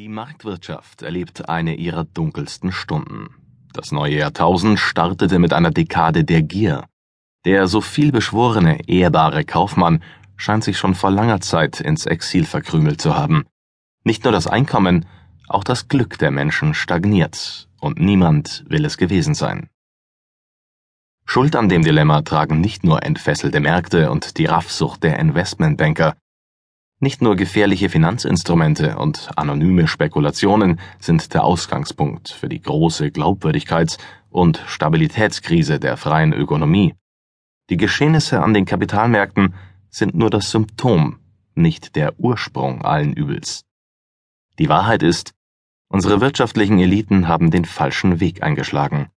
Die Marktwirtschaft erlebt eine ihrer dunkelsten Stunden. Das neue Jahrtausend startete mit einer Dekade der Gier. Der so viel beschworene, ehrbare Kaufmann scheint sich schon vor langer Zeit ins Exil verkrümelt zu haben. Nicht nur das Einkommen, auch das Glück der Menschen stagniert, und niemand will es gewesen sein. Schuld an dem Dilemma tragen nicht nur entfesselte Märkte und die Raffsucht der Investmentbanker, nicht nur gefährliche Finanzinstrumente und anonyme Spekulationen sind der Ausgangspunkt für die große Glaubwürdigkeits- und Stabilitätskrise der freien Ökonomie. Die Geschehnisse an den Kapitalmärkten sind nur das Symptom, nicht der Ursprung allen Übels. Die Wahrheit ist, unsere wirtschaftlichen Eliten haben den falschen Weg eingeschlagen,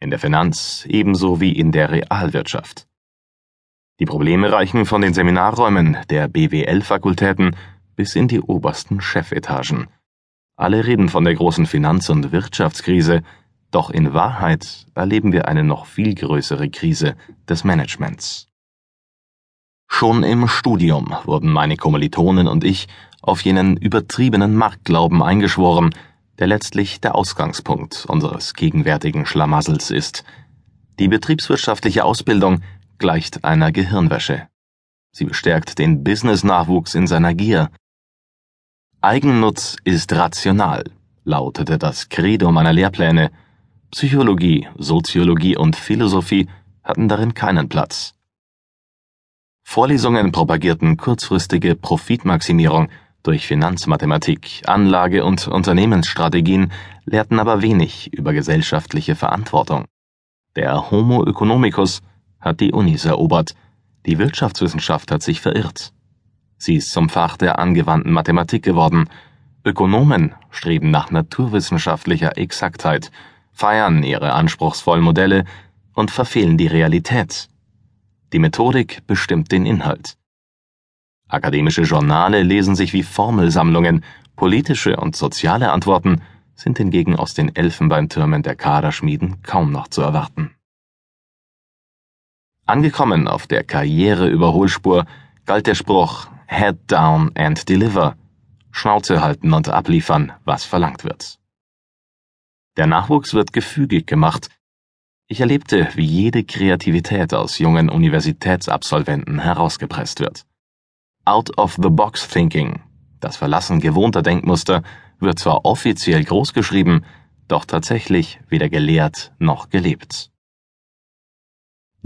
in der Finanz ebenso wie in der Realwirtschaft. Die Probleme reichen von den Seminarräumen der BWL-Fakultäten bis in die obersten Chefetagen. Alle reden von der großen Finanz- und Wirtschaftskrise, doch in Wahrheit erleben wir eine noch viel größere Krise des Managements. Schon im Studium wurden meine Kommilitonen und ich auf jenen übertriebenen Marktglauben eingeschworen, der letztlich der Ausgangspunkt unseres gegenwärtigen Schlamassels ist. Die betriebswirtschaftliche Ausbildung gleicht einer Gehirnwäsche. Sie bestärkt den Business-Nachwuchs in seiner Gier. Eigennutz ist rational, lautete das Credo meiner Lehrpläne. Psychologie, Soziologie und Philosophie hatten darin keinen Platz. Vorlesungen propagierten kurzfristige Profitmaximierung durch Finanzmathematik, Anlage- und Unternehmensstrategien, lehrten aber wenig über gesellschaftliche Verantwortung. Der Homo economicus hat die Unis erobert, die Wirtschaftswissenschaft hat sich verirrt. Sie ist zum Fach der angewandten Mathematik geworden, Ökonomen streben nach naturwissenschaftlicher Exaktheit, feiern ihre anspruchsvollen Modelle und verfehlen die Realität. Die Methodik bestimmt den Inhalt. Akademische Journale lesen sich wie Formelsammlungen, politische und soziale Antworten sind hingegen aus den Elfenbeintürmen der Kaderschmieden kaum noch zu erwarten. Angekommen auf der Karriereüberholspur galt der Spruch Head down and deliver, Schnauze halten und abliefern, was verlangt wird. Der Nachwuchs wird gefügig gemacht. Ich erlebte, wie jede Kreativität aus jungen Universitätsabsolventen herausgepresst wird. Out of the box thinking, das Verlassen gewohnter Denkmuster, wird zwar offiziell großgeschrieben, doch tatsächlich weder gelehrt noch gelebt.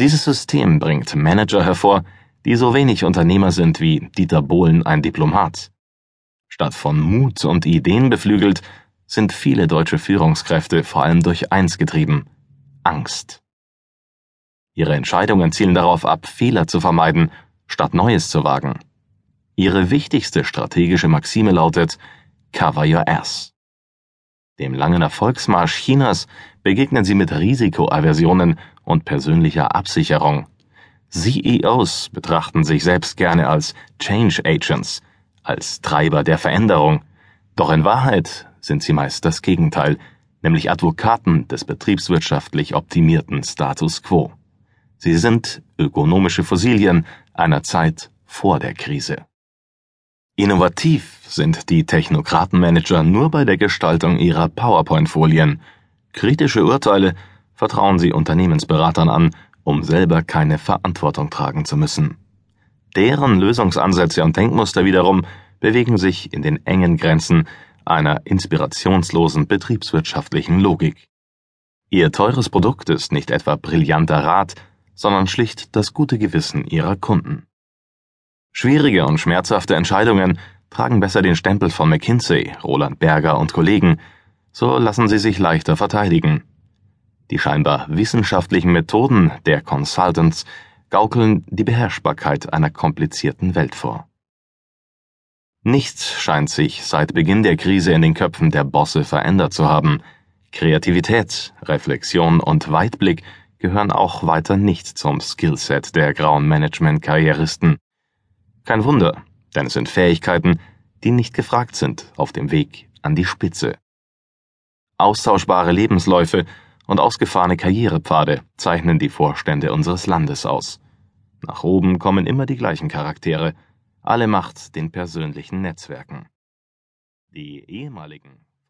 Dieses System bringt Manager hervor, die so wenig Unternehmer sind wie Dieter Bohlen ein Diplomat. Statt von Mut und Ideen beflügelt, sind viele deutsche Führungskräfte vor allem durch eins getrieben Angst. Ihre Entscheidungen zielen darauf ab, Fehler zu vermeiden, statt Neues zu wagen. Ihre wichtigste strategische Maxime lautet Cover your ass. Dem langen Erfolgsmarsch Chinas begegnen sie mit Risikoaversionen und persönlicher Absicherung. CEOs betrachten sich selbst gerne als Change Agents, als Treiber der Veränderung, doch in Wahrheit sind sie meist das Gegenteil, nämlich Advokaten des betriebswirtschaftlich optimierten Status quo. Sie sind ökonomische Fossilien einer Zeit vor der Krise. Innovativ sind die Technokratenmanager nur bei der Gestaltung ihrer PowerPoint-Folien. Kritische Urteile vertrauen sie Unternehmensberatern an, um selber keine Verantwortung tragen zu müssen. Deren Lösungsansätze und Denkmuster wiederum bewegen sich in den engen Grenzen einer inspirationslosen betriebswirtschaftlichen Logik. Ihr teures Produkt ist nicht etwa brillanter Rat, sondern schlicht das gute Gewissen ihrer Kunden. Schwierige und schmerzhafte Entscheidungen tragen besser den Stempel von McKinsey, Roland Berger und Kollegen, so lassen sie sich leichter verteidigen. Die scheinbar wissenschaftlichen Methoden der Consultants gaukeln die Beherrschbarkeit einer komplizierten Welt vor. Nichts scheint sich seit Beginn der Krise in den Köpfen der Bosse verändert zu haben. Kreativität, Reflexion und Weitblick gehören auch weiter nicht zum Skillset der grauen Management-Karrieristen. Kein Wunder, denn es sind Fähigkeiten, die nicht gefragt sind auf dem Weg an die Spitze. Austauschbare Lebensläufe und ausgefahrene Karrierepfade zeichnen die Vorstände unseres Landes aus. Nach oben kommen immer die gleichen Charaktere, alle Macht den persönlichen Netzwerken. Die ehemaligen